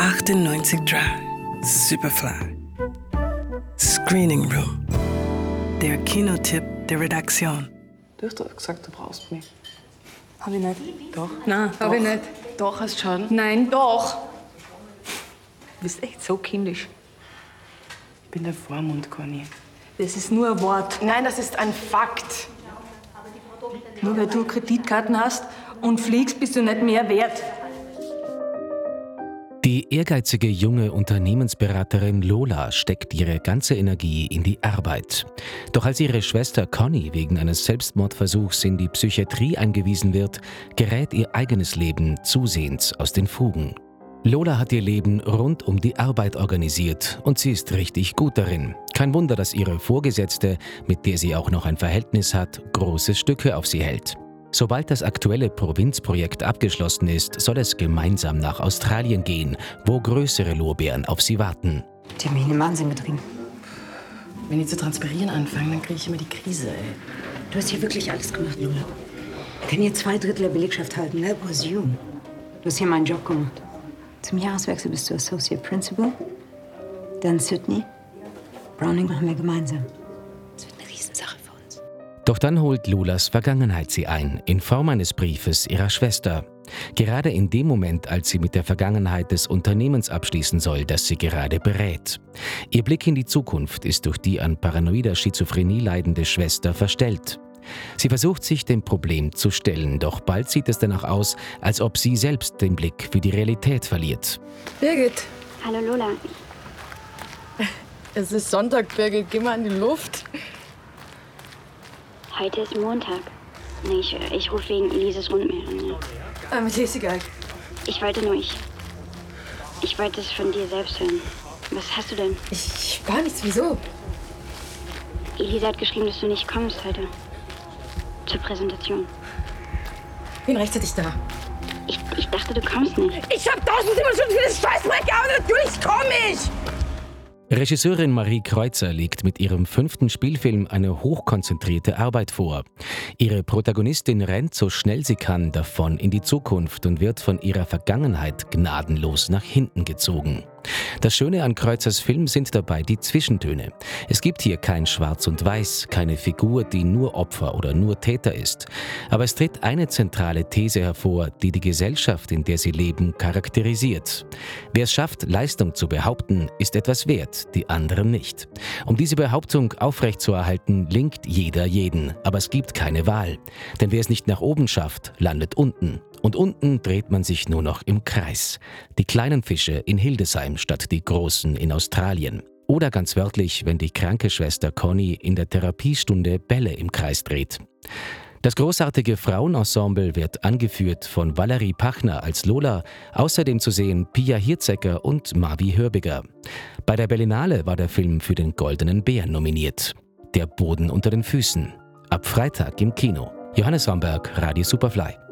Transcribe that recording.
98 Drive, Superfly. Screening Room. Der Kinotipp der Redaktion. Du hast doch gesagt, du brauchst mich. Hab ich nicht. Doch. Nein, hab ich nicht. Doch, hast schon. Nein, doch. Du bist echt so kindisch. Ich bin der Vormund, Conny. Das ist nur ein Wort. Nein, das ist ein Fakt. Nur weil du Kreditkarten hast und fliegst, bist du nicht mehr wert. Die ehrgeizige junge Unternehmensberaterin Lola steckt ihre ganze Energie in die Arbeit. Doch als ihre Schwester Conny wegen eines Selbstmordversuchs in die Psychiatrie eingewiesen wird, gerät ihr eigenes Leben zusehends aus den Fugen. Lola hat ihr Leben rund um die Arbeit organisiert und sie ist richtig gut darin. Kein Wunder, dass ihre Vorgesetzte, mit der sie auch noch ein Verhältnis hat, große Stücke auf sie hält. Sobald das aktuelle Provinzprojekt abgeschlossen ist, soll es gemeinsam nach Australien gehen, wo größere Lorbeeren auf sie warten. Die haben mich in den Wahnsinn getrieben. Wenn die zu transpirieren anfangen, dann kriege ich immer die Krise, ey. Du hast hier wirklich alles gemacht, Lola. Ich kann hier zwei Drittel der Belegschaft halten. That was you. Du hast hier meinen Job gemacht. Zum Jahreswechsel bist du Associate Principal. Dann Sydney. Browning machen wir gemeinsam. Das wird eine Riesensache. Doch dann holt Lolas Vergangenheit sie ein, in Form eines Briefes ihrer Schwester. Gerade in dem Moment, als sie mit der Vergangenheit des Unternehmens abschließen soll, das sie gerade berät. Ihr Blick in die Zukunft ist durch die an paranoider Schizophrenie leidende Schwester verstellt. Sie versucht sich dem Problem zu stellen, doch bald sieht es danach aus, als ob sie selbst den Blick für die Realität verliert. Birgit, Hallo Lola. es ist Sonntag, Birgit. Geh mal in die Luft. Heute ist Montag. Nee, ich, ich rufe wegen Elises Rundmeer an. Ja. Ah, mir ist egal. Ich wollte nur, ich. Ich wollte es von dir selbst hören. Was hast du denn? Ich gar nichts. Wieso? Elise hat geschrieben, dass du nicht kommst heute. Zur Präsentation. Bin rechtzeitig da. Ich, ich dachte, du kommst nicht. Ich hab tausendmal schon für das Scheißdreck gearbeitet. Natürlich komm ich. Regisseurin Marie Kreuzer legt mit ihrem fünften Spielfilm eine hochkonzentrierte Arbeit vor. Ihre Protagonistin rennt so schnell sie kann davon in die Zukunft und wird von ihrer Vergangenheit gnadenlos nach hinten gezogen. Das Schöne an Kreuzers Film sind dabei die Zwischentöne. Es gibt hier kein Schwarz und Weiß, keine Figur, die nur Opfer oder nur Täter ist. Aber es tritt eine zentrale These hervor, die die Gesellschaft, in der sie leben, charakterisiert. Wer es schafft, Leistung zu behaupten, ist etwas wert, die anderen nicht. Um diese Behauptung aufrechtzuerhalten, linkt jeder jeden. Aber es gibt keine Wahl. Denn wer es nicht nach oben schafft, landet unten. Und unten dreht man sich nur noch im Kreis. Die kleinen Fische in Hildesheim statt die großen in Australien. Oder ganz wörtlich, wenn die kranke Schwester Conny in der Therapiestunde Bälle im Kreis dreht. Das großartige Frauenensemble wird angeführt von Valerie Pachner als Lola, außerdem zu sehen Pia Hirzecker und Mavi Hörbiger. Bei der Berlinale war der Film für den Goldenen Bär nominiert. Der Boden unter den Füßen. Ab Freitag im Kino. Johannes Wamberg, Radio Superfly.